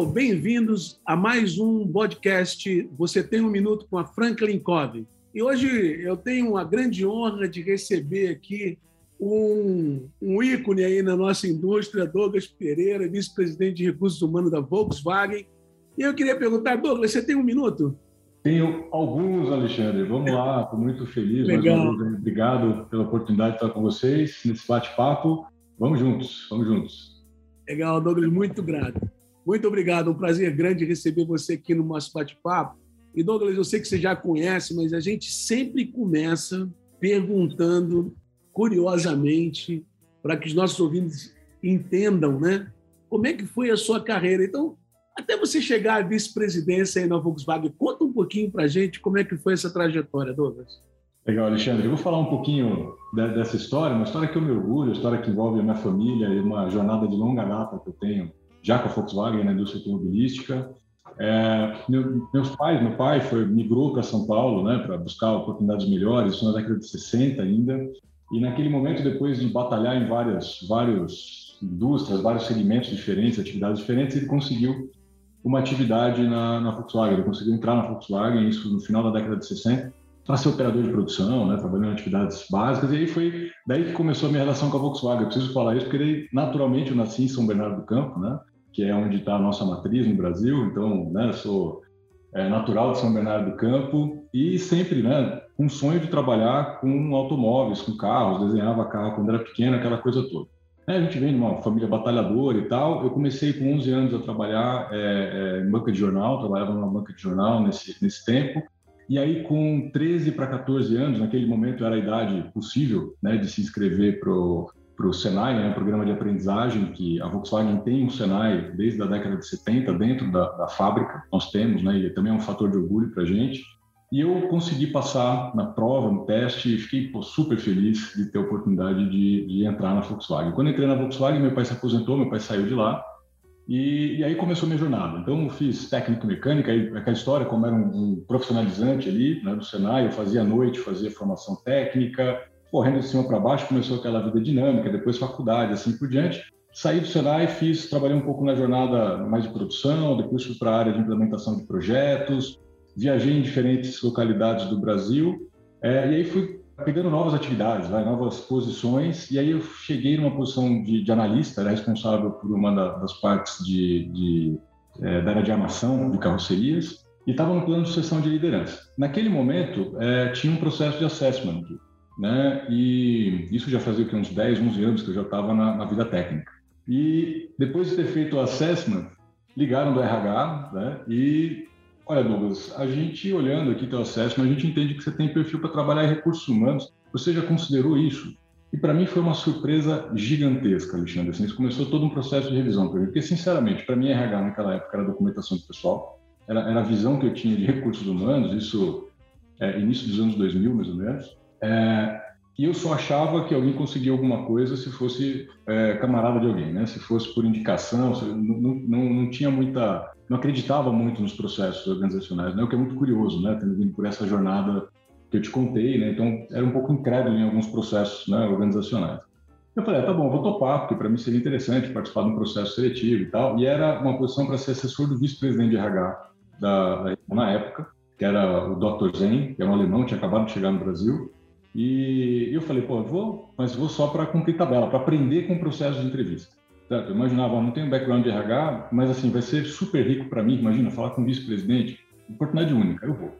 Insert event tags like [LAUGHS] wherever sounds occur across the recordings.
Pessoal, bem-vindos a mais um podcast Você Tem um Minuto com a Franklin Covey. E hoje eu tenho a grande honra de receber aqui um, um ícone aí na nossa indústria, Douglas Pereira, vice-presidente de recursos humanos da Volkswagen. E eu queria perguntar, Douglas, você tem um minuto? Tenho alguns, Alexandre. Vamos lá, estou muito feliz. Legal. Vez, obrigado pela oportunidade de estar com vocês nesse bate-papo. Vamos juntos, vamos juntos. Legal, Douglas, muito grato. Muito obrigado, um prazer grande receber você aqui no nosso bate-papo. E Douglas, eu sei que você já conhece, mas a gente sempre começa perguntando curiosamente para que os nossos ouvintes entendam, né? Como é que foi a sua carreira? Então, até você chegar à vice-presidência aí na Volkswagen, conta um pouquinho para a gente como é que foi essa trajetória, Douglas. Legal, Alexandre. Eu vou falar um pouquinho dessa história, uma história que eu me orgulho, uma história que envolve a minha família e uma jornada de longa data que eu tenho já com a Volkswagen na indústria automobilística. É, meu, meus pais, meu pai foi migrou para São Paulo, né, para buscar oportunidades melhores, isso na década de 60 ainda. E naquele momento, depois de batalhar em várias, várias indústrias, vários segmentos diferentes, atividades diferentes, ele conseguiu uma atividade na, na Volkswagen. Ele conseguiu entrar na Volkswagen, isso no final da década de 60, para ser operador de produção, né, trabalhando em atividades básicas. E aí foi daí que começou a minha relação com a Volkswagen. Eu preciso falar isso porque, naturalmente, eu nasci em São Bernardo do Campo, né? Que é onde está a nossa matriz no Brasil. Então, né, sou é, natural de São Bernardo do Campo e sempre, né, com o sonho de trabalhar com automóveis, com carros, desenhava carro quando era pequeno, aquela coisa toda. É, a gente vem de uma família batalhadora e tal. Eu comecei com 11 anos a trabalhar é, é, em banca de jornal, trabalhava numa banca de jornal nesse, nesse tempo. E aí, com 13 para 14 anos, naquele momento era a idade possível né, de se inscrever para o para o Senai, né, um programa de aprendizagem que a Volkswagen tem um Senai desde a década de 70 dentro da, da fábrica, nós temos, né, e também é um fator de orgulho para a gente. E eu consegui passar na prova, no teste, e fiquei pô, super feliz de ter a oportunidade de, de, entrar na Volkswagen. Quando entrei na Volkswagen, meu pai se aposentou, meu pai saiu de lá, e, e aí começou minha jornada. Então, eu fiz técnico mecânica, aí, aquela história, como era um, um profissionalizante ali, né, do Senai, eu fazia à noite, fazia formação técnica, correndo de cima para baixo, começou aquela vida dinâmica, depois faculdade, assim por diante. Saí do Senai, fiz, trabalhei um pouco na jornada mais de produção, depois fui para a área de implementação de projetos, viajei em diferentes localidades do Brasil, é, e aí fui pegando novas atividades, novas posições, e aí eu cheguei numa posição de, de analista, era responsável por uma da, das partes de, de é, da área de armação de carrocerias, e estava no plano de sucessão de liderança. Naquele momento, é, tinha um processo de assessment, né? E isso já fazia que, uns 10, 11 anos que eu já estava na, na, vida técnica. E depois de ter feito o assessment, ligaram do RH, né? E olha, Douglas, a gente olhando aqui teu assessment, a gente entende que você tem perfil para trabalhar em recursos humanos. Você já considerou isso? E para mim foi uma surpresa gigantesca, Alexandre. Assim, isso começou todo um processo de revisão para mim, porque sinceramente, para mim RH naquela época era documentação de pessoal, era, era a visão que eu tinha de recursos humanos, isso é, início dos anos 2000 mais ou menos. É, e eu só achava que alguém conseguia alguma coisa se fosse é, camarada de alguém, né? Se fosse por indicação, não, não, não, tinha muita, não acreditava muito nos processos organizacionais, né? O que é muito curioso, né? Tendo vindo por essa jornada que eu te contei, né? Então era um pouco incrédulo em alguns processos, né? Organizacionais. Eu falei, ah, tá bom, vou topar, porque para mim seria interessante participar de um processo seletivo e tal. E era uma posição para ser assessor do vice-presidente de RH da, na época, que era o Dr. Zen, que é um alemão, tinha acabado de chegar no Brasil. E eu falei, pô, eu vou, mas vou só para cumprir tabela, para aprender com o processo de entrevista. Eu imaginava, não tenho background de RH, mas assim, vai ser super rico para mim, imagina, falar com o vice-presidente, oportunidade única, eu vou.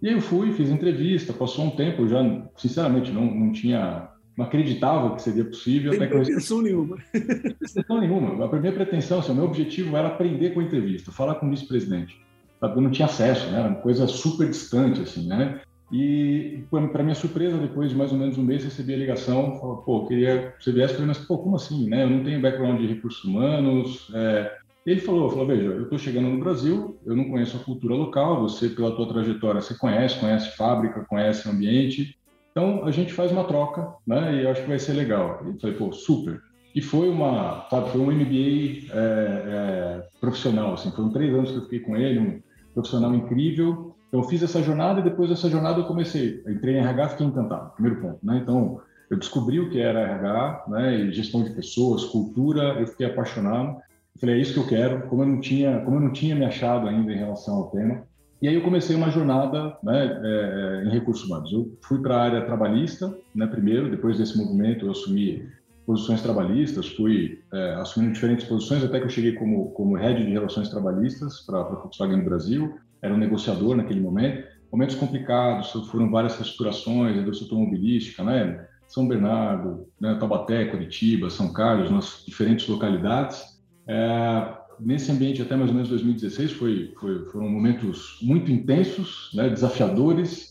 E aí eu fui, fiz entrevista, passou um tempo, eu já, sinceramente, não, não tinha, não acreditava que seria possível. Sem pretensão nenhuma. pretensão nenhuma. A primeira pretensão, assim, o meu objetivo era aprender com a entrevista, falar com o vice-presidente. Eu não tinha acesso, né? Era uma coisa super distante, assim, né? E, para minha surpresa, depois de mais ou menos um mês, recebi a ligação, falou, pô, queria que você viesse, falei, mas, pô, como assim, né? Eu não tenho background de recursos humanos, é, Ele falou, falou, veja, eu estou chegando no Brasil, eu não conheço a cultura local, você, pela tua trajetória, você conhece, conhece fábrica, conhece ambiente, então a gente faz uma troca, né, e eu acho que vai ser legal. E falei, pô, super. E foi uma, sabe, foi um MBA é, é, profissional, assim, foram três anos que eu fiquei com ele, um profissional incrível. Então eu fiz essa jornada e depois dessa jornada eu comecei, eu entrei em RH, fiquei encantado, primeiro ponto, né, então eu descobri o que era RH, né, e gestão de pessoas, cultura, eu fiquei apaixonado. Eu falei, é isso que eu quero, como eu não tinha, como eu não tinha me achado ainda em relação ao tema. E aí eu comecei uma jornada né, é, é em recursos humanos. Eu fui para a área trabalhista, né, primeiro, depois desse movimento eu assumi posições trabalhistas, fui é, assumindo diferentes posições, até que eu cheguei como, como head de relações trabalhistas para a Volkswagen no Brasil, era um negociador naquele momento. Momentos complicados, foram várias reestruturações, indústria automobilística, né? São Bernardo, né, Taubaté, Curitiba, São Carlos, nas diferentes localidades. É, nesse ambiente até mais ou menos 2016 foi, foi foram momentos muito intensos, né, desafiadores,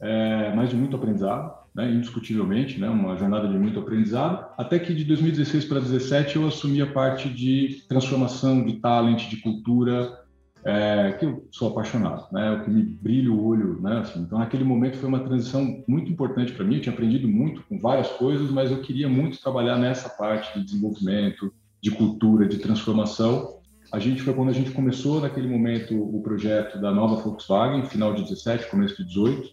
é, mas de muito aprendizado, né, indiscutivelmente, né, uma jornada de muito aprendizado. Até que de 2016 para 2017 eu assumi a parte de transformação de talent, de cultura, é, que eu sou apaixonado, né? O que me brilha o olho, né? Assim, então, naquele momento foi uma transição muito importante para mim. Eu tinha aprendido muito com várias coisas, mas eu queria muito trabalhar nessa parte de desenvolvimento, de cultura, de transformação. A gente foi quando a gente começou naquele momento o projeto da nova Volkswagen, final de 17, começo de 18.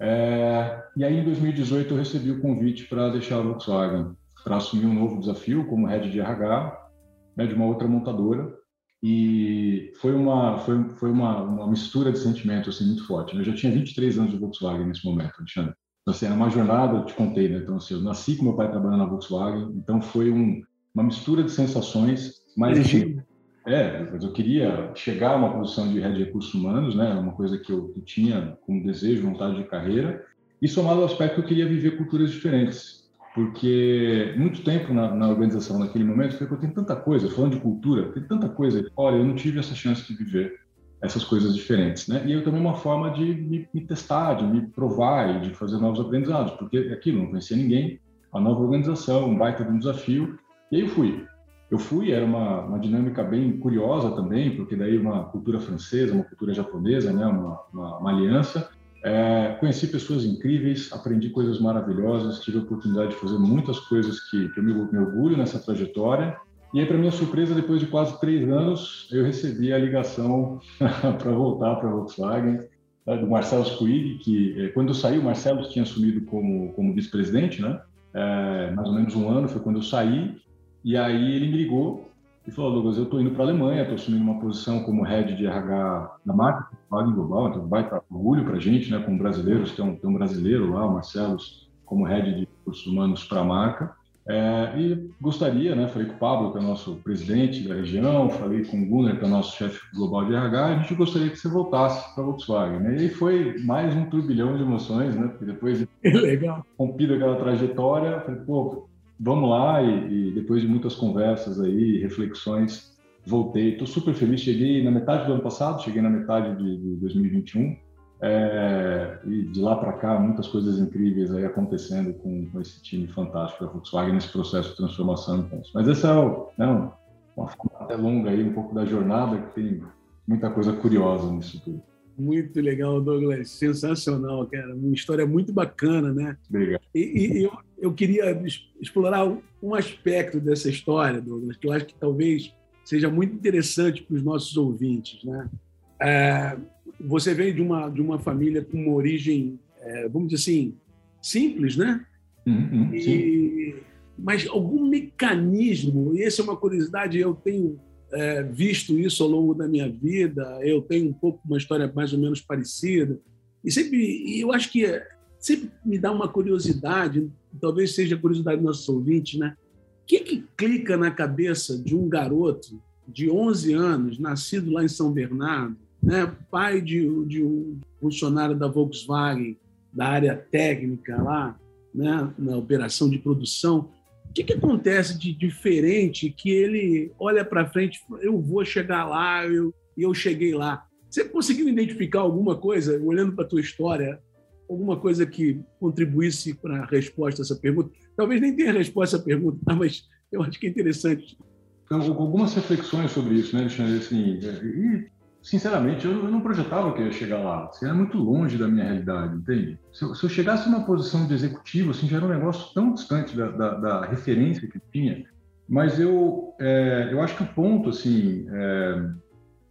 É, e aí, em 2018, eu recebi o convite para deixar a Volkswagen, para assumir um novo desafio como head de RH, né, de uma outra montadora e foi uma foi, foi uma, uma mistura de sentimentos assim muito forte. Né? Eu já tinha 23 anos de Volkswagen nesse momento, Alexandre. Então, assim, era uma jornada, eu te contei, né? Então, assim, eu nasci com meu pai trabalhando na Volkswagen, então foi um, uma mistura de sensações, mas assim, é, mas eu queria chegar a uma posição de head de recursos humanos, né? Uma coisa que eu, que tinha como desejo, vontade de carreira, e somado ao aspecto que eu queria viver culturas diferentes porque muito tempo na, na, organização naquele momento foi que eu tenho tanta coisa, falando de cultura, tem tanta coisa, olha, eu não tive essa chance de viver essas coisas diferentes, né? E eu também uma forma de me, me, testar, de me provar e de fazer novos aprendizados, porque aquilo não conhecia ninguém, a nova organização, um baita de um desafio, e aí eu fui. Eu fui, era uma, uma dinâmica bem curiosa também, porque daí uma cultura francesa, uma cultura japonesa, né? Uma, uma, uma aliança, é, conheci pessoas incríveis, aprendi coisas maravilhosas, tive a oportunidade de fazer muitas coisas que, que eu me, me orgulho nessa trajetória. E aí, para minha surpresa, depois de quase três anos, eu recebi a ligação [LAUGHS] para voltar para a Volkswagen, né, do Marcelo Squig, que é, quando eu saí, o Marcelo tinha assumido como, como vice-presidente, né? É, mais ou menos um ano foi quando eu saí, e aí ele me ligou e falou, Douglas, eu estou indo para a Alemanha, estou assumindo uma posição como head de RH da marca Volkswagen Global, então vai para orgulho para a gente, né, como brasileiros, tem um, tem um brasileiro lá, o Marcelo, como head de recursos humanos para a marca. É, e gostaria, né, falei com o Pablo, que é nosso presidente da região, falei com o Gunnar, que é nosso chefe global de RH, a gente gostaria que você voltasse para a Volkswagen. Né? E foi mais um turbilhão de emoções, né, porque depois de [LAUGHS] Legal. rompido aquela trajetória, falei, pô, vamos lá e, e, depois de muitas conversas aí, reflexões, voltei. Estou super feliz. Cheguei na metade do ano passado, cheguei na metade de, de 2021 é, e de lá para cá muitas coisas incríveis aí acontecendo com, com esse time fantástico da Volkswagen nesse processo de transformação. Mas essa é o, né, uma até longa aí, um pouco da jornada que tem muita coisa curiosa nisso tudo. Muito legal, Douglas. Sensacional, cara. Uma história muito bacana, né? Obrigado. E, e eu, eu queria explorar um aspecto dessa história, Douglas, que eu acho que talvez seja muito interessante para os nossos ouvintes, né? É, você vem de uma de uma família com uma origem, é, vamos dizer assim, simples, né? Uhum, e, mas algum mecanismo, e essa é uma curiosidade, eu tenho é, visto isso ao longo da minha vida, eu tenho um pouco uma história mais ou menos parecida, e sempre, eu acho que sempre me dá uma curiosidade, talvez seja a curiosidade dos nossos ouvintes, né? O que, que clica na cabeça de um garoto de 11 anos, nascido lá em São Bernardo, né? pai de, de um funcionário da Volkswagen, da área técnica lá, né? na operação de produção, que, que acontece de diferente que ele olha para frente eu vou chegar lá, eu, eu cheguei lá? Você conseguiu identificar alguma coisa, olhando para a tua história, alguma coisa que contribuísse para a resposta a essa pergunta? Talvez nem tenha resposta a essa pergunta, mas eu acho que é interessante algumas reflexões sobre isso, né, Alexandre? Assim, e, sinceramente, eu, não projetava que eu ia chegar lá. Assim, era muito longe da minha realidade, entende? Se eu, se eu, chegasse numa posição de executivo, assim, já era um negócio tão distante da, da, da referência que tinha. Mas eu, é, eu acho que o ponto, assim, é,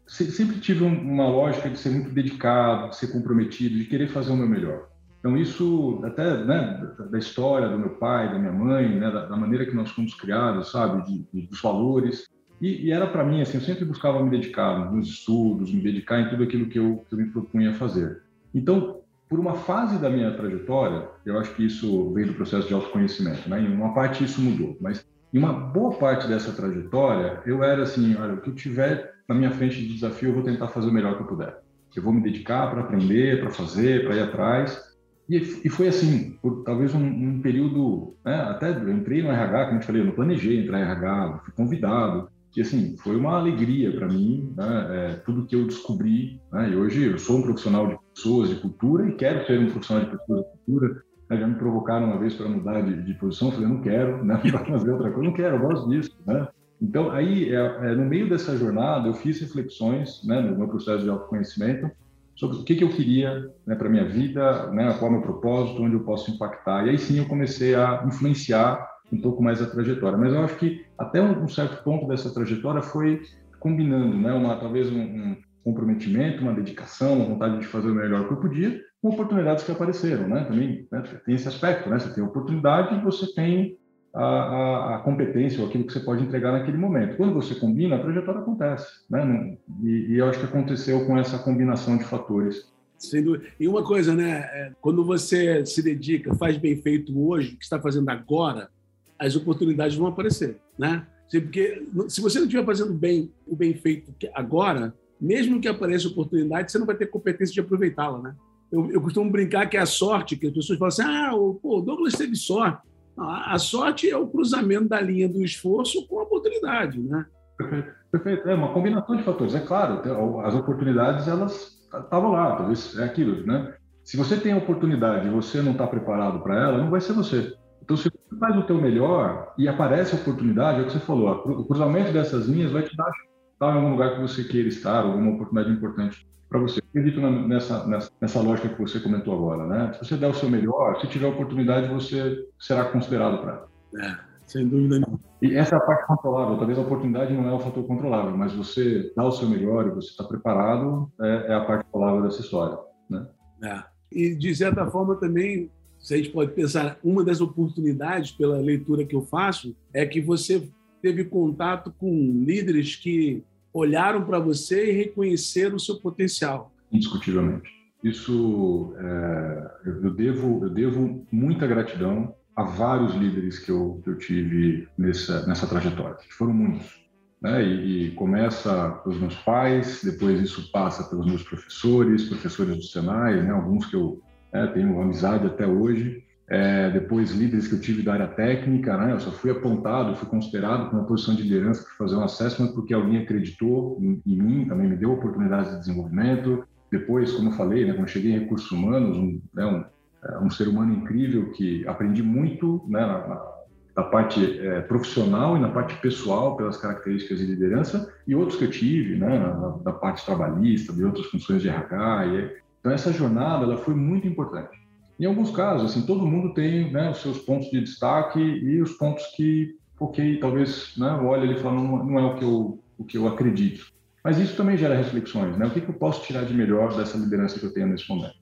sempre tive uma lógica de ser muito dedicado, de ser comprometido, de querer fazer o meu melhor. Então, isso, até né, da história do meu pai, da minha mãe, né, da, da, maneira que nós fomos criados, sabe, de, de, dos valores. E, e era para mim, assim, eu sempre buscava me dedicar nos estudos, me dedicar em tudo aquilo que eu, que eu me propunha fazer. Então, por uma fase da minha trajetória, eu acho que isso veio do processo de autoconhecimento, né? Em uma parte isso mudou, mas em uma boa parte dessa trajetória, eu era assim, olha, o que eu tiver na minha frente de desafio, eu vou tentar fazer o melhor que eu puder. Eu vou me dedicar para aprender, para fazer, para ir atrás. E, e foi assim, por talvez um, um período, né, até eu entrei no RH, como eu te falei, eu não planejei entrar em RH, fui convidado, e assim, foi uma alegria para mim, né, é, tudo que eu descobri, né, e hoje eu sou um profissional de pessoas, de cultura, e quero ser um profissional de pessoas de cultura, né, já me provocaram uma vez para mudar de, de, posição, eu falei, não quero, né, [LAUGHS] para fazer outra coisa, não quero, eu gosto disso, né, então, aí, é, é, no meio dessa jornada, eu fiz reflexões né, no meu processo de autoconhecimento sobre o que, que eu queria né, para minha vida, né, qual é o meu propósito, onde eu posso impactar. E aí sim eu comecei a influenciar um pouco mais a trajetória. Mas eu acho que até um, certo ponto dessa trajetória foi combinando, né, uma, talvez um, um comprometimento, uma dedicação, uma vontade de fazer o melhor que eu podia, com oportunidades que apareceram, né? Também né, tem esse aspecto, né? Você tem oportunidade e você tem a, a, a, competência ou aquilo que você pode entregar naquele momento. Quando você combina, a trajetória acontece. Né? E, e eu acho que aconteceu com essa combinação de fatores. Sem dúvida. E uma coisa, né? É, quando você se dedica, faz bem feito hoje, o que está fazendo agora, as oportunidades vão aparecer, né? Porque se você não estiver fazendo bem o bem feito agora, mesmo que apareça oportunidade, você não vai ter competência de aproveitá-la, né? Eu, eu, costumo brincar que é a sorte, que as pessoas falam assim, ah, o, pô, o Douglas teve sorte. A sorte é o cruzamento da linha do esforço com a oportunidade, né? Perfeito. Perfeito. É uma combinação de fatores. É claro, as oportunidades elas estavam lá, talvez é aquilo, né? Se você tem oportunidade e você não está preparado para ela, não vai ser você. Então, se você faz o teu melhor e aparece a oportunidade, é o que você falou, o cruzamento dessas linhas vai te dar estar em algum lugar que você queira estar, alguma oportunidade importante para você. Eu acredito nessa, nessa, nessa, lógica que você comentou agora, né? Se você der o seu melhor, se tiver oportunidade, você será considerado para ela. É, sem dúvida nenhuma. E essa é a parte controlável. Talvez a oportunidade não é o fator controlável, mas você dá o seu melhor e você está preparado é, é, a parte controlável dessa história, né? É. E, de certa forma, também, se a gente pode pensar, uma das oportunidades, pela leitura que eu faço, é que você teve contato com líderes que olharam para você e reconheceram o seu potencial. Indiscutivelmente. Isso é, eu, devo eu devo muita gratidão a vários líderes que eu, que eu tive nessa nessa trajetória. Foram muitos. Né? E, e, começa pelos meus pais, depois isso passa pelos meus professores, professores do Senai, né? alguns que eu né, tenho amizade até hoje, é, depois líderes que eu tive da área técnica, né? Eu só fui apontado, fui considerado para uma posição de liderança para fazer um assessment porque alguém acreditou em, em, mim, também me deu oportunidades de desenvolvimento. Depois, como eu falei, né, quando cheguei em recursos humanos, um, né, um, é, um ser humano incrível que aprendi muito, né, na, na, na parte é, profissional e na parte pessoal pelas características de liderança e outros que eu tive, né, na, na parte trabalhista, de outras funções de RH. E, então essa jornada ela foi muito importante. Em alguns casos, assim, todo mundo tem né, os seus pontos de destaque e os pontos que, ok, talvez né, olha e fala, não, é o que, eu, o que eu acredito. Mas isso também gera reflexões, né? O que, que eu posso tirar de melhor dessa liderança que eu tenho nesse momento?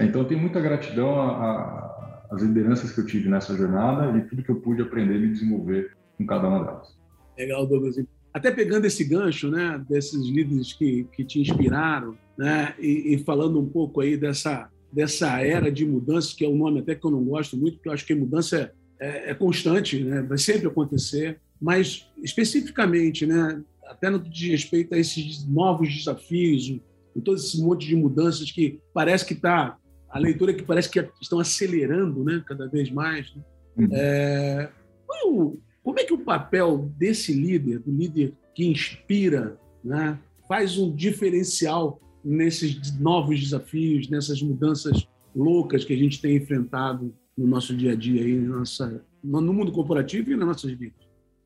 Então, eu tenho muita gratidão às lideranças que eu tive nessa jornada e tudo que eu pude aprender e desenvolver com cada uma delas. Legal, Douglas. Até pegando esse gancho, né, desses líderes que, que te inspiraram, né, e, e falando um pouco aí dessa dessa era de mudança, que é um nome até que eu não gosto muito, porque eu acho que mudança é, é, é constante, né? vai sempre acontecer, mas especificamente, né, até no que diz respeito a esses novos desafios, e todo esse monte de mudanças que parece que está, a leitura que parece que estão acelerando né, cada vez mais. Né? Uhum. É, como é que o papel desse líder, do líder que inspira, né, faz um diferencial nesses novos desafios, nessas mudanças loucas que a gente tem enfrentado no nosso dia a dia, aí, no mundo corporativo e nas nossas vidas?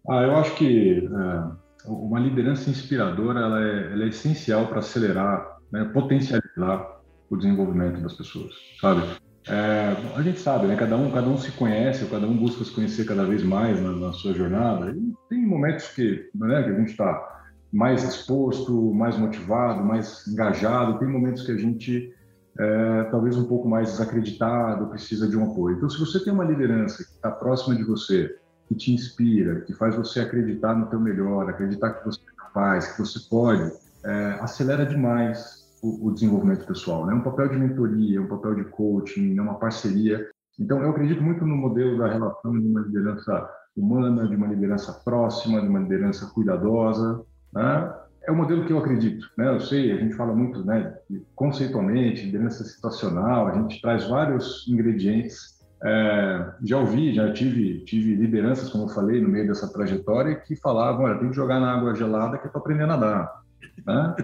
Ah, eu acho que é, uma liderança inspiradora ela é, ela é essencial para acelerar, né, potencializar o desenvolvimento das pessoas, sabe? É, a gente sabe, né? Cada um, cada um se conhece, cada um busca se conhecer cada vez mais na, na sua jornada. E tem momentos que, né, que a gente está mais exposto, mais motivado, mais engajado. Tem momentos que a gente é, talvez um pouco mais desacreditado, precisa de um apoio. Então, se você tem uma liderança que está próxima de você, que te inspira, que faz você acreditar no teu melhor, acreditar que você é capaz, que você pode, é, acelera demais o, desenvolvimento pessoal. Né? Um papel de mentoria, um papel de coaching, é uma parceria. Então, eu acredito muito no modelo da relação de uma liderança humana, de uma liderança próxima, de uma liderança cuidadosa. Né? É o modelo que eu acredito. Né? Eu sei, a gente fala muito né, conceitualmente, liderança situacional, a gente traz vários ingredientes. É, já ouvi, já tive, tive lideranças, como eu falei, no meio dessa trajetória, que falavam: olha, tem que jogar na água gelada que é para aprender a nadar. Né?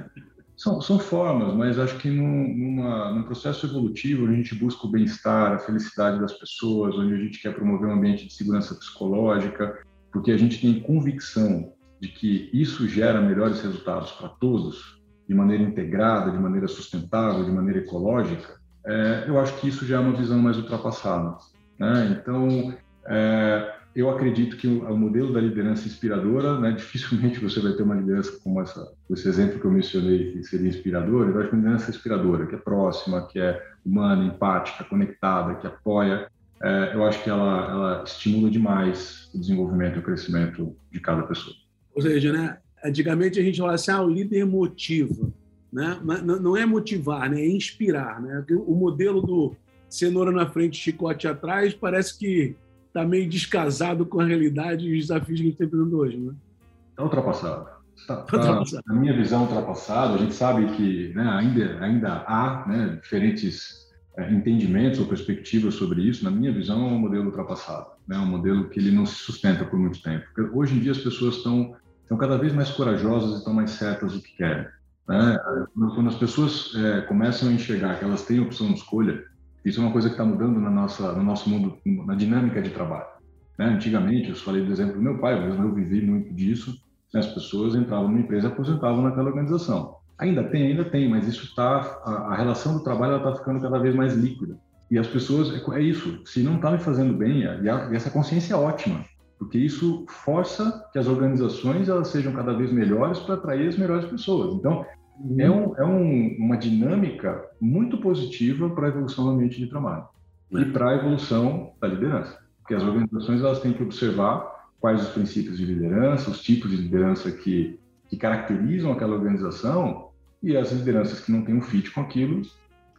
São, são formas, mas acho que num, numa, num processo evolutivo, a gente busca o bem-estar, a felicidade das pessoas, onde a gente quer promover um ambiente de segurança psicológica, porque a gente tem convicção de que isso gera melhores resultados para todos, de maneira integrada, de maneira sustentável, de maneira ecológica, é, eu acho que isso já é uma visão mais ultrapassada. Né? Então, é, eu acredito que o, modelo da liderança inspiradora, né, dificilmente você vai ter uma liderança como essa, esse exemplo que eu mencionei, que seria inspiradora. Eu acho que uma liderança inspiradora, que é próxima, que é humana, empática, conectada, que apoia, é, eu acho que ela, ela estimula demais o desenvolvimento e o crescimento de cada pessoa. Ou seja, né, antigamente a gente falava assim, ah, o líder motiva. Né? Mas não é motivar, né? é inspirar. Né? O modelo do cenoura na frente, chicote atrás, parece que está meio descasado com a realidade e os desafios que a gente está enfrentando hoje, né? Está ultrapassado. Está, tá, ultrapassado. Na minha visão, ultrapassado. A gente sabe que né, ainda, ainda há né, diferentes é, entendimentos ou perspectivas sobre isso. Na minha visão, é um modelo ultrapassado. É né, um modelo que ele não se sustenta por muito tempo. Porque hoje em dia, as pessoas estão, estão cada vez mais corajosas e estão mais certas do que querem. Né? Quando as pessoas é, começam a enxergar que elas têm opção de escolha, isso é uma coisa que está mudando na nossa, no nosso mundo, na dinâmica de trabalho. Né? Antigamente, eu falei do exemplo do meu pai, mas eu vivi muito disso. Né? As pessoas entravam numa empresa e aposentavam naquela organização. Ainda tem, ainda tem, mas isso está, a, a, relação do trabalho está ficando cada vez mais líquida. E as pessoas, é, é isso, se não está me fazendo bem, e, a, e essa consciência é ótima, porque isso força que as organizações elas sejam cada vez melhores para atrair as melhores pessoas. Então, é, um, é um, uma dinâmica muito positiva para a evolução do ambiente de trabalho e para a evolução da liderança. Porque as organizações elas têm que observar quais os princípios de liderança, os tipos de liderança que, que caracterizam aquela organização e as lideranças que não têm um fit com aquilo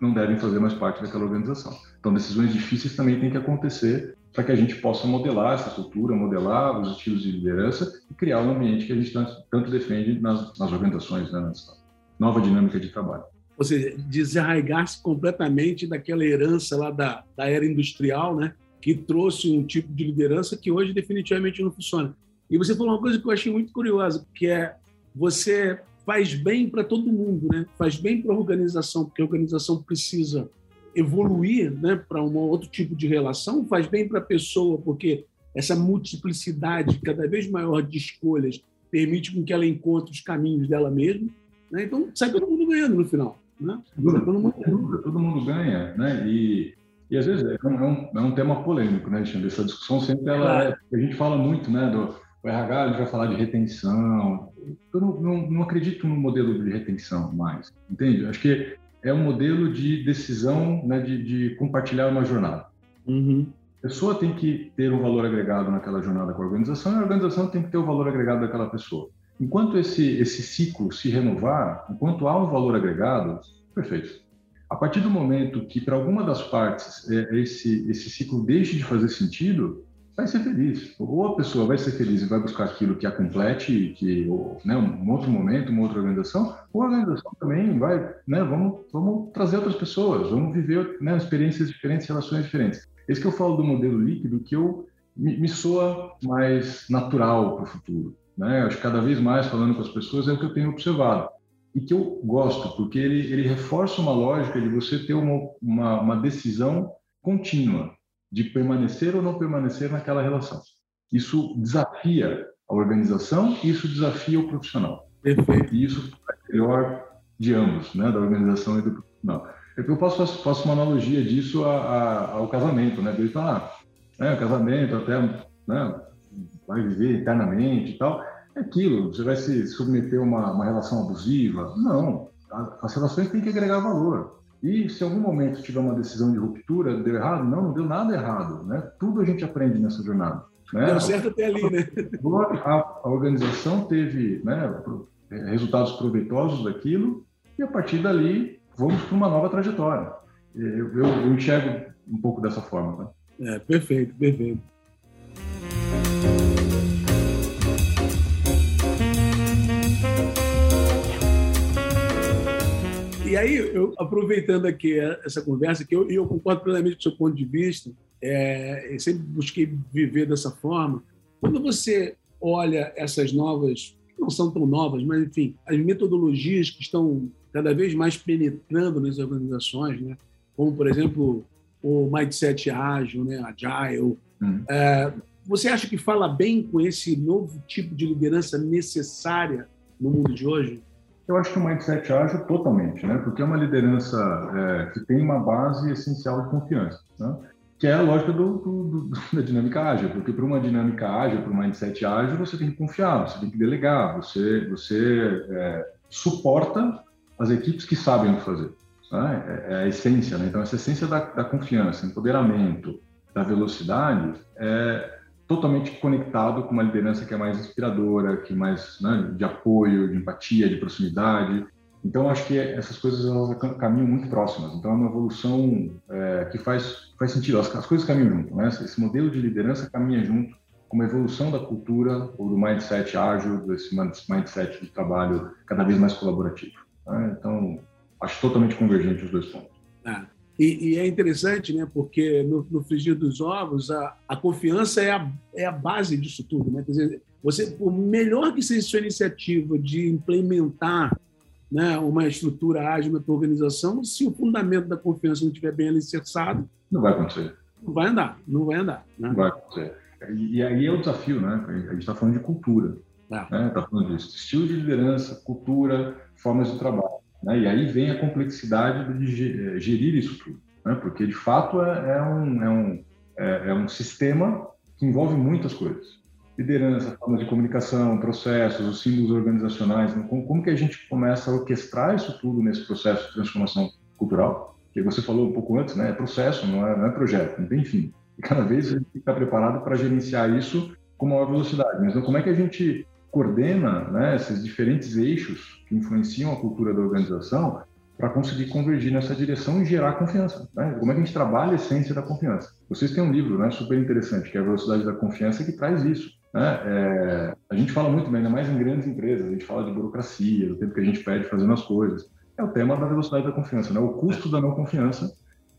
não devem fazer mais parte daquela organização. Então, decisões difíceis também têm que acontecer para que a gente possa modelar essa cultura, modelar os estilos de liderança e criar um ambiente que a gente tanto defende nas, nas organizações, né, nas, nova dinâmica de trabalho. Ou seja, desarraigar-se completamente daquela herança lá da, da era industrial, né? que trouxe um tipo de liderança que hoje definitivamente não funciona. E você falou uma coisa que eu achei muito curiosa, que é você faz bem para todo mundo, né? faz bem para a organização, porque a organização precisa evoluir né, para um outro tipo de relação, faz bem para a pessoa, porque essa multiplicidade cada vez maior de escolhas permite com que ela encontre os caminhos dela mesma, né? Então sai todo mundo ganhando no final. Né? Todo, mundo, todo mundo ganha. Né? E, e às vezes é um, é um tema polêmico, né, Alexandre? Essa discussão sempre ela é, a gente fala muito, né, do o RH, a gente vai falar de retenção. Eu não, não, não acredito no modelo de retenção mais, entende? Acho que é um modelo de decisão, né, de, de compartilhar uma jornada. Uhum. A pessoa tem que ter um valor agregado naquela jornada com a organização e a organização tem que ter o valor agregado daquela pessoa. Enquanto esse, esse ciclo se renovar, enquanto há um valor agregado, perfeito. A partir do momento que, para alguma das partes, é, esse, esse ciclo deixe de fazer sentido, vai ser feliz. Ou a pessoa vai ser feliz e vai buscar aquilo que a complete, que, né, um outro momento, uma outra organização, ou a organização também vai, né, vamos, vamos trazer outras pessoas, vamos viver né, experiências diferentes, relações diferentes. Esse que eu falo do modelo líquido, que eu me, me soa mais natural para o futuro né? Acho que cada vez mais falando com as pessoas é o que eu tenho observado e que eu gosto, porque ele, ele reforça uma lógica de você ter uma, uma, uma decisão contínua de permanecer ou não permanecer naquela relação. Isso desafia a organização e isso desafia o profissional. Perfeito. E isso é melhor de ambos, né, da organização e do profissional. Eu posso faço uma analogia disso a, a, ao casamento, né? Ele tá, né, o casamento até, né, vai viver eternamente e tal. É aquilo, você vai se submeter a uma, uma relação abusiva? Não. As relações têm que agregar valor. E se em algum momento tiver uma decisão de ruptura, deu errado? Não, não deu nada errado. Né? Tudo a gente aprende nessa jornada. Né? Deu certo até ali, né? A, a organização teve né, resultados proveitosos daquilo e a partir dali vamos para uma nova trajetória. Eu, eu, eu, enxergo um pouco dessa forma. Né? É, perfeito, perfeito. E aí, eu, aproveitando aqui essa conversa, que eu, eu concordo plenamente com o seu ponto de vista, é, sempre busquei viver dessa forma. Quando você olha essas novas, não são tão novas, mas enfim, as metodologias que estão cada vez mais penetrando nas organizações, né? como, por exemplo, o mindset ágil, né? agile. Hum. É, você acha que fala bem com esse novo tipo de liderança necessária no mundo de hoje? Eu acho que o mindset ágil totalmente, né? porque é uma liderança é, que tem uma base essencial de confiança. Né? que é a lógica do, do, do, [LAUGHS] da dinâmica ágil, porque para uma dinâmica ágil, para um mindset ágil, você tem que confiar, você tem que delegar, você, você é, suporta as equipes que sabem o que fazer. Né? É, é, a essência, né? Então, essa essência da, da, confiança, empoderamento, da velocidade, é totalmente conectado com uma liderança que é mais inspiradora, que é mais né, de apoio, de empatia, de proximidade. Então, acho que essas coisas elas caminham muito próximas. Então, é uma evolução é, que faz, faz sentido. As, as, coisas caminham junto. Né? Esse modelo de liderança caminha junto com uma evolução da cultura ou do mindset ágil, desse mindset de trabalho cada vez mais colaborativo. Né? Então, acho totalmente convergente os dois pontos. É. E, e, é interessante, né? Porque no, no frigir dos ovos, a, a confiança é a, é a base disso tudo, né? Quer dizer, você, por melhor que seja a sua iniciativa de implementar né, uma estrutura ágil na tua organização, se o fundamento da confiança não estiver bem alicerçado, não vai acontecer. Não vai andar, não vai andar. Né? Não vai acontecer. E, e aí é o desafio, né? A gente está falando de cultura. Está é. né? Tá falando disso. Estilo de liderança, cultura, formas de trabalho. Né? E aí vem a complexidade de eh, gerir isso tudo, né? porque de fato é, é um, é, um, é, é um sistema que envolve muitas coisas. Liderança, formas de comunicação, processos, os símbolos organizacionais, né? como, como que a gente começa a orquestrar isso tudo nesse processo de transformação cultural? Que você falou um pouco antes, né? É processo, não é, não é projeto, não tem fim. E cada vez a gente estar preparado para gerenciar isso com maior velocidade. Mas então, como é que a gente coordena né, esses diferentes eixos que influenciam a cultura da organização para conseguir convergir nessa direção e gerar confiança. Né? Como é que a gente trabalha a essência da confiança? Vocês têm um livro né, super interessante, que é a Velocidade da Confiança, que traz isso. Né? É, a gente fala muito, ainda mais em grandes empresas, a gente fala de burocracia, do tempo que a gente perde fazendo as coisas. É o tema da velocidade da confiança, né? o custo da não confiança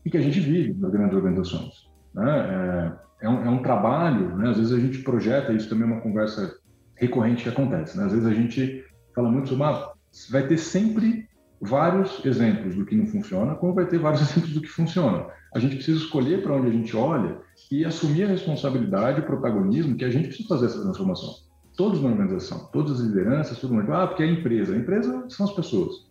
e que a gente vive nas grandes organizações. Né? É, é, um, é um trabalho, né? às vezes a gente projeta, isso também é uma conversa recorrente que acontece. Né? Às vezes a gente fala muito sobre, ah, vai ter sempre vários exemplos do que não funciona, como vai ter vários [LAUGHS] exemplos do que funciona. A gente precisa escolher para onde a gente olha e assumir a responsabilidade, o protagonismo que a gente precisa fazer essa transformação. Todos na organização, todas as lideranças, todo mundo. Ah, porque é a empresa. A empresa são as pessoas.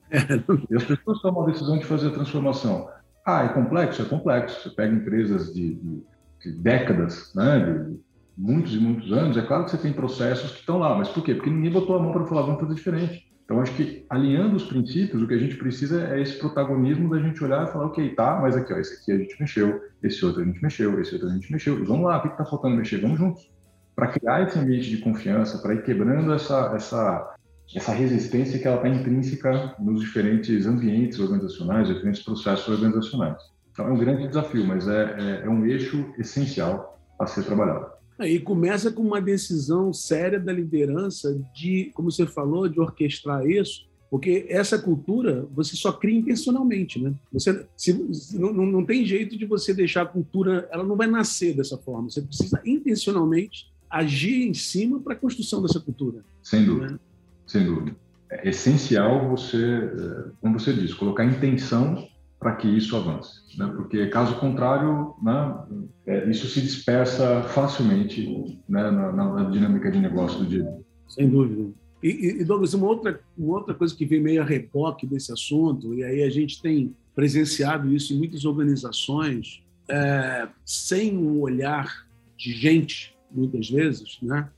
e as pessoas tomam a decisão de fazer a transformação. Ah, é complexo? É complexo. Você pega empresas de, de, de décadas, né, de, muitos e muitos anos, é claro que você tem processos que estão lá, mas por quê? Porque ninguém botou a mão para falar, vamos fazer diferente. Então, acho que alinhando os princípios, o que a gente precisa é esse protagonismo da gente olhar e falar, ok, tá, mas aqui, ó, esse aqui a gente mexeu, esse outro a gente mexeu, esse outro a gente mexeu, vamos lá, o que está faltando mexer? Vamos juntos. Para criar esse ambiente de confiança, para ir quebrando essa, essa, essa resistência que ela está intrínseca nos diferentes ambientes organizacionais, diferentes processos organizacionais. Então, é um grande desafio, mas é, é, é um eixo essencial a ser trabalhado. E começa com uma decisão séria da liderança de, como você falou, de orquestrar isso, porque essa cultura você só cria intencionalmente, né? Você se, não, não tem jeito de você deixar a cultura, ela não vai nascer dessa forma. Você precisa intencionalmente agir em cima para a construção dessa cultura. Sem dúvida, né? sem dúvida. É essencial você, é, como você disse, colocar intenção para que isso avance, né? porque caso contrário, né, é, isso se dispersa facilmente né, na, na, dinâmica de negócio do dia. Sem dúvida. E, e, Douglas, uma outra, uma outra coisa que vem meio a reboque desse assunto, e aí a gente tem presenciado isso em muitas organizações, é, sem um olhar de gente, muitas vezes, né?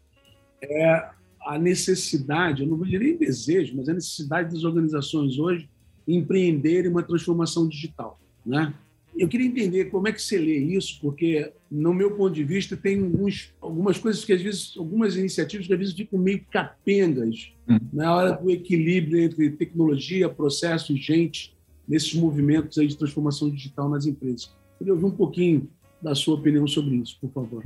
é a necessidade, eu não vou dizer nem desejo, mas a necessidade das organizações hoje empreenderem uma transformação digital. Né? Eu queria entender como é que você lê isso, porque, no meu ponto de vista, tem alguns, algumas coisas que, às vezes, algumas iniciativas que, às vezes, ficam meio capengas hum. na hora do equilíbrio entre tecnologia, processo e gente nesses movimentos aí de transformação digital nas empresas. Eu queria ouvir um pouquinho da sua opinião sobre isso, por favor.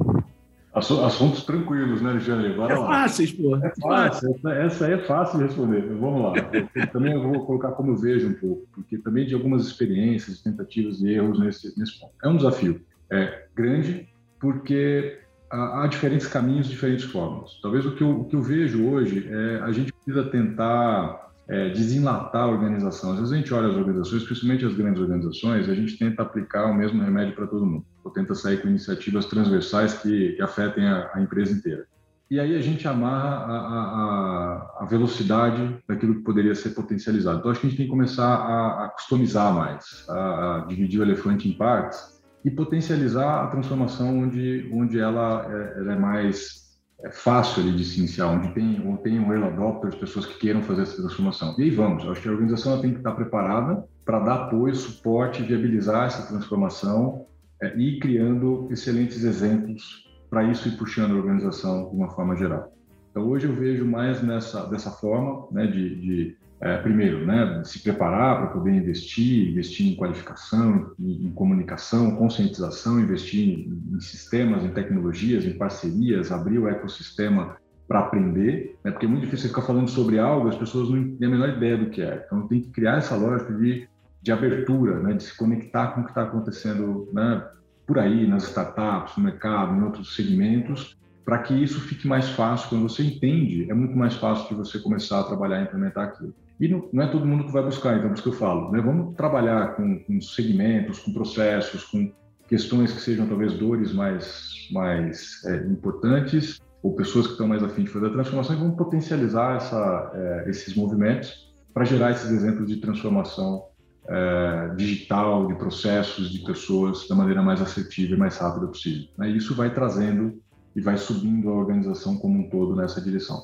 Assuntos tranquilos, né, Alexandre? Bora é lá. fáceis, pô. É fácil. Essa, essa é fácil de responder. Vamos lá. Eu, também eu vou colocar como eu vejo um pouco, porque também de algumas experiências, tentativas e erros nesse, nesse ponto. É um desafio. É grande, porque há, há diferentes caminhos, diferentes formas. Talvez o que eu, o que eu vejo hoje é a gente precisa tentar é, desenlatar a organização. Às vezes a gente olha as organizações, principalmente as grandes organizações, a gente tenta aplicar o mesmo remédio para todo mundo, ou tenta sair com iniciativas transversais que, que afetem a, a, empresa inteira. E aí a gente amarra a, a, a, velocidade daquilo que poderia ser potencializado. Então acho que a gente tem que começar a, customizar mais, a, dividir o elefante em partes e potencializar a transformação onde, onde ela é, ela é mais é fácil de se iniciar, onde tem, ou tem um early adopters, pessoas que queiram fazer essa transformação. E aí vamos, acho que a organização tem que estar preparada para dar apoio, suporte, viabilizar essa transformação é, e criando excelentes exemplos para isso e puxando a organização de uma forma geral. Então hoje eu vejo mais nessa dessa forma, né, de, de é, primeiro, né, se preparar para poder investir, investir em qualificação, em, em comunicação, conscientização, investir em, em, sistemas, em tecnologias, em parcerias, abrir o ecossistema para aprender, né, porque é muito difícil ficar falando sobre algo, as pessoas não têm a menor ideia do que é. Então tem que criar essa lógica de, de abertura, né, de se conectar com o que está acontecendo né, por aí, nas startups, no mercado, em outros segmentos, para que isso fique mais fácil. Quando você entende, é muito mais fácil de você começar a trabalhar e implementar aquilo. E não, não, é todo mundo que vai buscar, então, por isso que eu falo, né? vamos trabalhar com, com, segmentos, com processos, com questões que sejam talvez dores mais, mais é, importantes, ou pessoas que estão mais afim de fazer a transformação, e vamos potencializar essa, é, esses movimentos para gerar esses exemplos de transformação é, digital, de processos, de pessoas, da maneira mais assertiva e mais rápida possível. Né? E isso vai trazendo e vai subindo a organização como um todo nessa direção.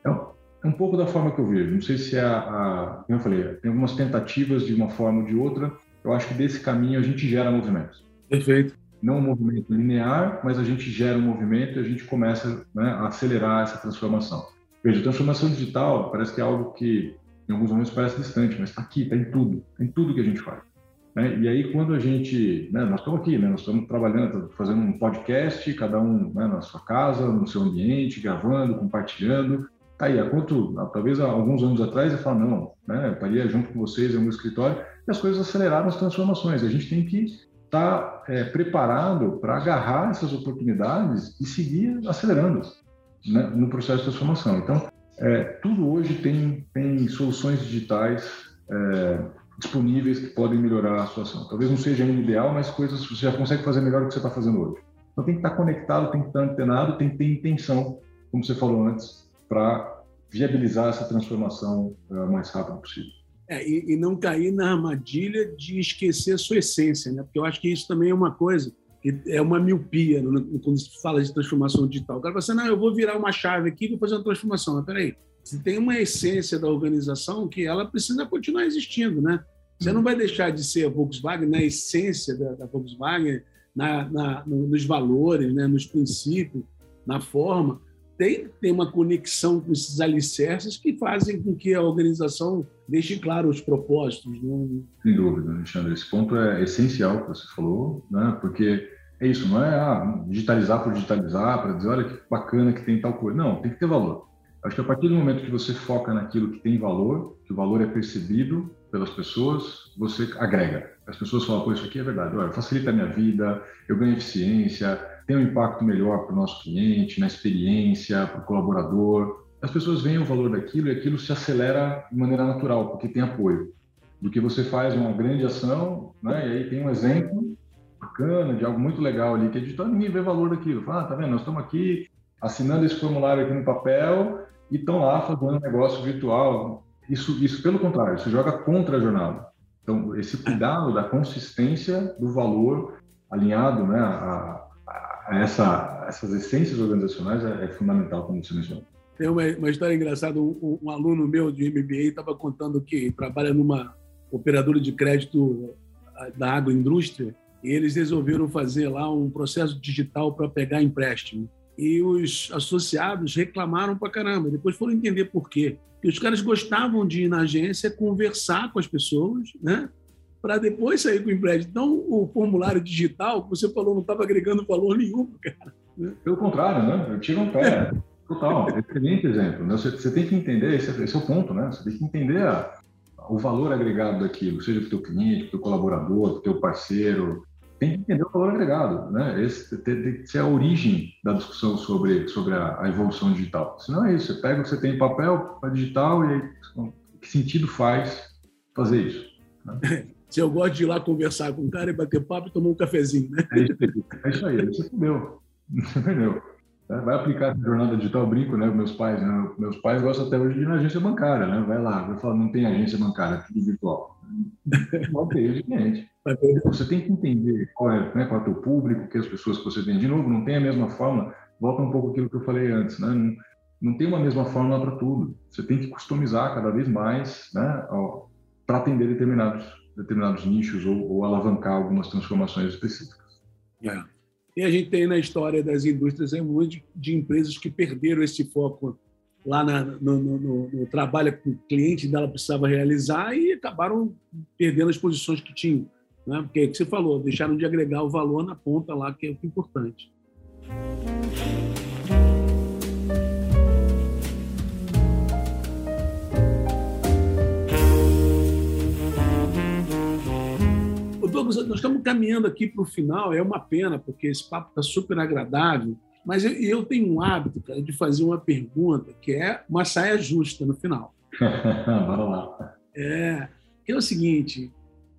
Então, é um pouco da forma que eu vejo. Não sei se é a, a como eu falei, tem algumas tentativas de uma forma ou de outra. Eu acho que desse caminho a gente gera movimentos. Perfeito. Não um movimento linear, mas a gente gera um movimento e a gente começa né, a acelerar essa transformação. Veja, transformação digital parece que é algo que em alguns momentos parece distante, mas está aqui, está em tudo, tá em tudo que a gente faz. Né? E aí quando a gente, né, nós estamos aqui, né, nós estamos trabalhando, fazendo um podcast, cada um né, na sua casa, no seu ambiente, gravando, compartilhando, Tá aí, há quanto, talvez há alguns anos atrás, eu falo, não, né, eu estaria junto com vocês no meu escritório, e as coisas aceleraram as transformações. A gente tem que estar tá, é, preparado para agarrar essas oportunidades e seguir acelerando né, no processo de transformação. Então, é, tudo hoje tem, tem soluções digitais é, disponíveis que podem melhorar a situação. Talvez não seja ainda ideal, mas coisas você já consegue fazer melhor do que você está fazendo hoje. Então, tem que estar tá conectado, tem que estar tá antenado, tem que ter intenção, como você falou antes, para viabilizar essa transformação uh, o mais rápido possível. É, e, e, não cair na armadilha de esquecer a sua essência, né? porque eu acho que isso também é uma coisa é uma miopia né? quando se fala de transformação digital. O cara fala assim, não, eu vou virar uma chave aqui e vou fazer uma transformação. Mas peraí, você tem uma essência da organização que ela precisa continuar existindo, né? Você não vai deixar de ser a Volkswagen na essência da, da Volkswagen, na, na, nos valores, né? nos princípios, na forma, tem, tem uma conexão com esses alicerces que fazem com que a organização deixe claro os propósitos. Né? Sem dúvida, Alexandre. Esse ponto é essencial que você falou, né? porque é isso, não é ah, digitalizar por digitalizar, para dizer, olha que bacana que tem tal coisa. Não, tem que ter valor. Acho que a partir do momento que você foca naquilo que tem valor, que o valor é percebido pelas pessoas, você agrega. As pessoas falam, pô, isso aqui é verdade, olha, facilita a minha vida, eu ganho eficiência, tem um impacto melhor para o nosso cliente, na experiência, para o colaborador. As pessoas veem o valor daquilo e aquilo se acelera de maneira natural, porque tem apoio. do que você faz uma grande ação, né? E aí tem um exemplo bacana de algo muito legal ali que editor ninguém vê valor daquilo. Fala, ah, tá vendo? Nós estamos aqui assinando esse formulário aqui no papel e estão lá fazendo um negócio virtual. Isso, isso pelo contrário, isso joga contra a jornada. Então, esse cuidado da consistência do valor alinhado né, a, a essa, essas essências organizacionais é, é, fundamental, como você mencionou. Tem uma, uma história engraçada. Um, um, aluno meu de MBA estava contando que trabalha numa operadora de crédito da agroindústria eles resolveram fazer lá um processo digital para pegar empréstimo. E os associados reclamaram para caramba. Depois foram entender por quê. E os caras gostavam de ir na agência conversar com as pessoas, né? Para depois sair com o empréstimo. Então, o formulário digital, que você falou, não estava agregando valor nenhum, [LAUGHS] cara. Né? Pelo contrário, né? Eu tiro um pé. Total, [LAUGHS] excelente exemplo. Né? Você, você, tem que entender, esse, esse, é o ponto, né? Você tem que entender a, o valor agregado daquilo, seja para o teu cliente, para o teu colaborador, para o teu parceiro, tem que entender o valor agregado, né? Esse tem, que ser a origem da discussão sobre, sobre a, a, evolução digital. Se não é isso, você pega o que você tem em papel para digital e aí, que sentido faz fazer isso? Né? [LAUGHS] Se eu gosto de ir lá conversar com o cara e bater papo e tomar um cafezinho, né? É isso aí, é isso aí, você entendeu. Você entendeu. É, vai aplicar a jornada digital, brinco, né? Meus pais, né? Meus pais gostam até hoje de ir na agência bancária, né? Vai lá, vai falar, não tem agência bancária, tudo virtual. Não tem, de cliente. Você tem que entender qual é, né, qual é o teu público, que as pessoas que você tem. De novo, não tem a mesma forma. Volta um pouco aquilo que eu falei antes, né? Não, não tem uma mesma fórmula para tudo. Você tem que customizar cada vez mais, né? Para atender determinados determinados nichos ou, ou alavancar algumas transformações específicas. É. E a gente tem na história das indústrias um monte de, empresas que perderam esse foco lá na, no, no, no, trabalho que o cliente dela precisava realizar e acabaram perdendo as posições que tinham. Né? Porque é o que você falou, deixaram de agregar o valor na ponta lá, que é o importante. Douglas, nós estamos caminhando aqui para o final, é uma pena, porque esse papo está super agradável, mas eu, eu tenho um hábito cara, de fazer uma pergunta que é uma saia justa no final. [LAUGHS] Bora lá. É, que é o seguinte,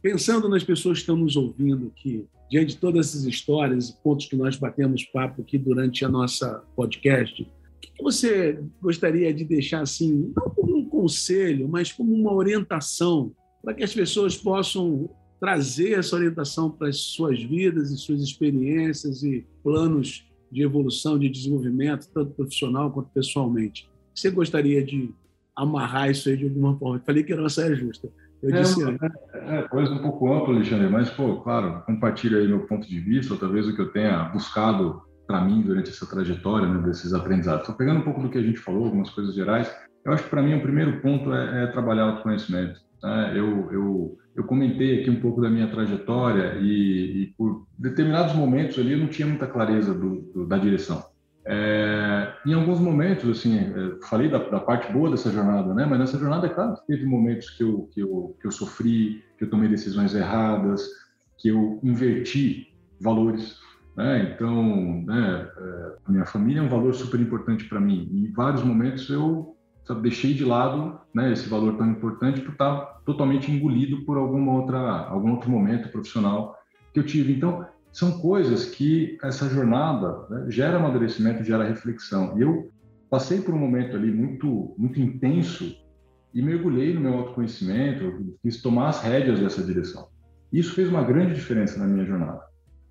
pensando nas pessoas que estão nos ouvindo aqui, diante de todas essas histórias e pontos que nós batemos papo aqui durante a nossa podcast, o que você gostaria de deixar assim, não como um conselho, mas como uma orientação para que as pessoas possam trazer essa orientação para as suas vidas e suas experiências e planos de evolução, de desenvolvimento, tanto profissional quanto pessoalmente. Você gostaria de amarrar isso aí de alguma forma? Falei que era uma saia justa. Eu é, disse é, é, coisa um pouco ampla, Alexandre, mas, pô, claro, compartilha aí meu ponto de vista, ou talvez o que eu tenha buscado para mim durante essa trajetória, né, desses aprendizados. Estou pegando um pouco do que a gente falou, algumas coisas gerais. Eu acho que para mim o primeiro ponto é, é trabalhar o conhecimento. Né? Eu, eu eu comentei aqui um pouco da minha trajetória e, e por determinados momentos ali eu não tinha muita clareza do, do, da direção. É, em alguns momentos, assim, é, falei da, da, parte boa dessa jornada, né? Mas nessa jornada, é claro, teve momentos que eu, que eu, que eu sofri, que eu tomei decisões erradas, que eu inverti valores, né? Então, né, é, a minha família é um valor super importante para mim. E em vários momentos eu sabe, deixei de lado né, esse valor tão importante por estar totalmente engolido por alguma outra, algum outro momento profissional que eu tive. Então, são coisas que essa jornada né, gera amadurecimento, gera reflexão. E eu passei por um momento ali muito, muito intenso e mergulhei no meu autoconhecimento, quis tomar as rédeas dessa direção. Isso fez uma grande diferença na minha jornada,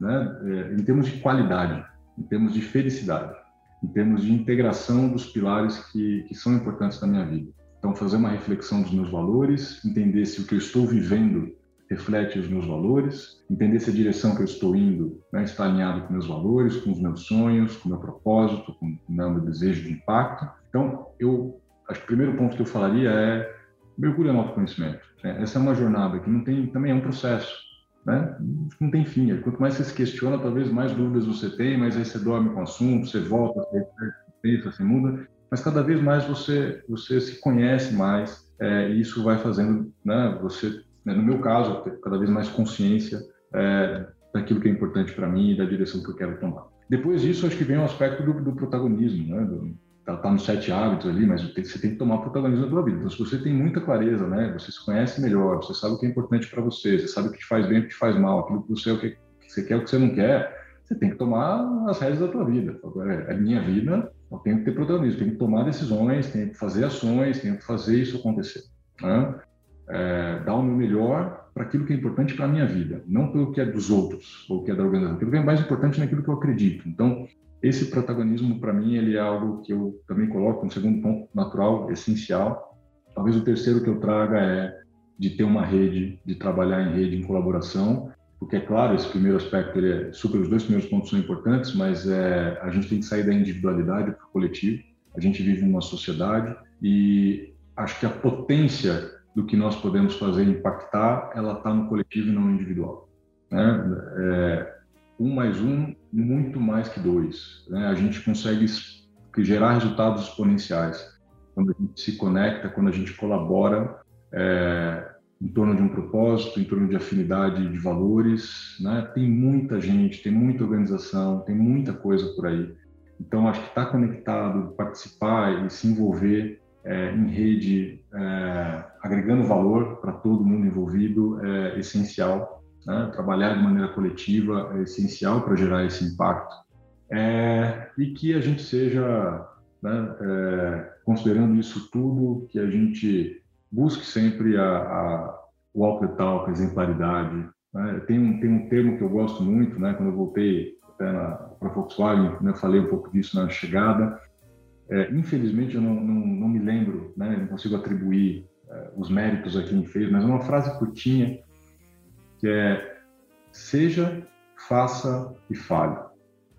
né, é, em termos de qualidade, em termos de felicidade em termos de integração dos pilares que, que são importantes na minha vida. Então, fazer uma reflexão dos meus valores, entender se o que eu estou vivendo reflete os meus valores, entender se a direção que eu estou indo né, está alinhada com meus valores, com os meus sonhos, com o meu propósito, com o meu desejo de impacto. Então, eu acho que o primeiro ponto que eu falaria é mergulhe no autoconhecimento. Né? Essa é uma jornada que não tem, também é um processo né? não tem fim. Quanto mais você se questiona, talvez mais dúvidas você tem, mais aí você dorme com o assunto, você volta, você pensa, você muda, mas cada vez mais você você se conhece mais é, e isso vai fazendo, né, você, né, no meu caso, ter cada vez mais consciência é, daquilo que é importante para mim e da direção que eu quero tomar. Depois disso, acho que vem o aspecto do, do protagonismo, né, do, tá, tá nos sete hábitos ali, mas você tem que tomar protagonismo da tua vida. Então, se você tem muita clareza, né, você se conhece melhor, você sabe o que é importante para você, você sabe o que te faz bem, o que te faz mal, aquilo que você, o que, você quer, o que você não quer, você tem que tomar as rédeas da tua vida. Agora, é minha vida, eu tenho que ter protagonismo, tenho que tomar decisões, tenho que fazer ações, tenho que fazer isso acontecer. Né? É, dar o meu melhor para aquilo que é importante para a minha vida, não pelo que é dos outros ou que é da organização, aquilo que é mais importante naquilo que eu acredito. Então, esse protagonismo, para mim, ele é algo que eu também coloco um segundo ponto natural, essencial. Talvez o terceiro que eu traga é de ter uma rede, de trabalhar em rede, em colaboração, porque é claro, esse primeiro aspecto, ele é super, os dois primeiros pontos são importantes, mas é, a gente tem que sair da individualidade para o coletivo. A gente vive numa sociedade e acho que a potência do que nós podemos fazer impactar, ela está no coletivo e não no individual. Né? É, um mais um, muito mais que dois. Né? A gente consegue gerar resultados exponenciais quando a gente se conecta, quando a gente colabora é, em torno de um propósito, em torno de afinidade de valores. Né? Tem muita gente, tem muita organização, tem muita coisa por aí. Então, acho que estar tá conectado, participar e se envolver é, em rede, é, agregando valor para todo mundo envolvido, é essencial né? Trabalhar de maneira coletiva é essencial para gerar esse impacto. É, e que a gente seja, né, é, considerando isso tudo, que a gente busque sempre a, a, o walk the talk, a exemplaridade. Né? Tem, um, tem um termo que eu gosto muito, né, quando eu voltei para a Volkswagen, né, eu falei um pouco disso na chegada. É, infelizmente, eu não, não, não, me lembro, né, não consigo atribuir é, os méritos a quem fez, mas uma frase curtinha que é seja, faça e fale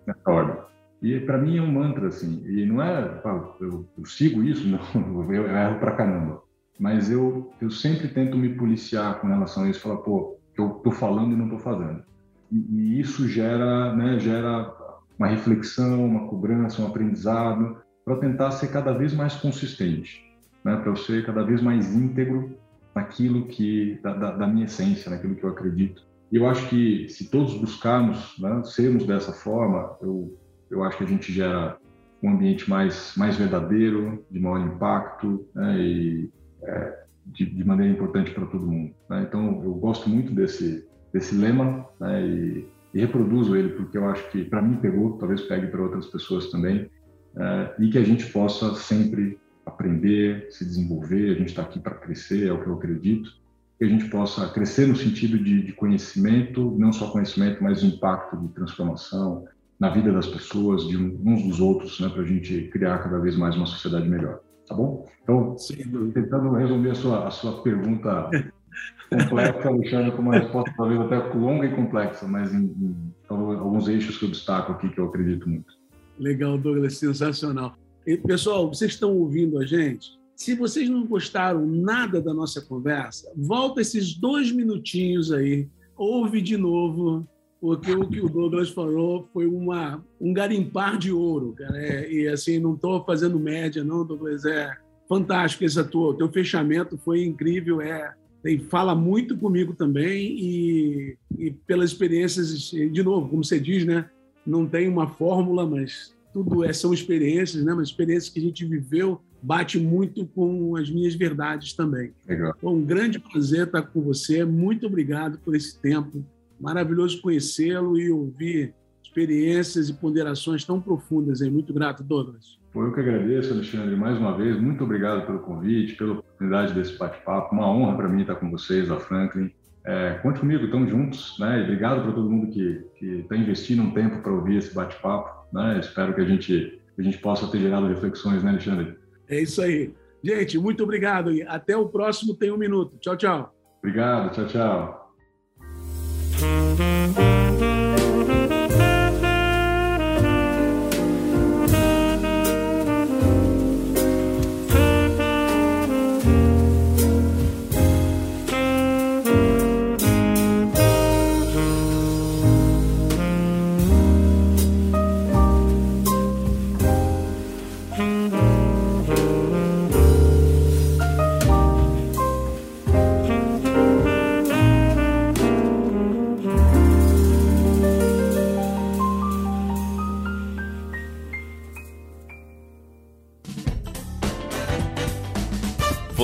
nessa ordem. E para mim é um mantra assim, e não é eu, eu sigo isso, [LAUGHS] não, eu erro para caramba, mas eu eu sempre tento me policiar com relação a isso, falar pô, eu tô falando e não tô fazendo. E, e isso gera, né, gera uma reflexão, uma cobrança, um aprendizado para tentar ser cada vez mais consistente, né, para eu ser cada vez mais íntegro naquilo que da, da, da, minha essência, naquilo que eu acredito. E eu acho que se todos buscarmos né, sermos dessa forma, eu eu acho que a gente gera um ambiente mais mais verdadeiro, de maior impacto né, e é, de, de, maneira importante para todo mundo. Né? Então eu gosto muito desse desse lema né, e, e, reproduzo ele porque eu acho que para mim pegou, talvez pegue para outras pessoas também, é, e que a gente possa sempre aprender, se desenvolver, a gente está aqui para crescer, é o que eu acredito, que a gente possa crescer no sentido de, de conhecimento, não só conhecimento, mas impacto de transformação na vida das pessoas, de uns dos outros, né, para a gente criar cada vez mais uma sociedade melhor. Tá bom? Então, Sim. tentando resolver a sua, a sua pergunta complexa, Alexandre, com uma resposta talvez até longa e complexa, mas em, em alguns eixos que eu destaco aqui que eu acredito muito. Legal, Douglas, sensacional. Pessoal, vocês estão ouvindo a gente? Se vocês não gostaram nada da nossa conversa, volta esses dois minutinhos aí, ouve de novo, porque o que o Douglas falou foi uma, um garimpar de ouro, cara. É, e assim, não estou fazendo média, não, Douglas. É fantástico esse tua, teu fechamento foi incrível, é tem, fala muito comigo também e, e pelas experiências, de novo, como você diz, né? Não tem uma fórmula, mas tudo é, são experiências, né? Mas experiências que a gente viveu bate muito com as minhas verdades também. Legal. Bom, um grande prazer estar com você. Muito obrigado por esse tempo. Maravilhoso conhecê-lo e ouvir experiências e ponderações tão profundas. Aí. Muito grato, Douglas. Eu que agradeço, Alexandre, mais uma vez. Muito obrigado pelo convite, pela oportunidade desse bate-papo. Uma honra para mim estar com vocês, a Franklin. É, conte comigo, estamos juntos. Né? E obrigado para todo mundo que está investindo um tempo para ouvir esse bate-papo. Né? Espero que a gente, a gente possa ter gerado reflexões, né, Alexandre? É isso aí. Gente, muito obrigado e até o próximo Tem um Minuto. Tchau, tchau. Obrigado, tchau, tchau.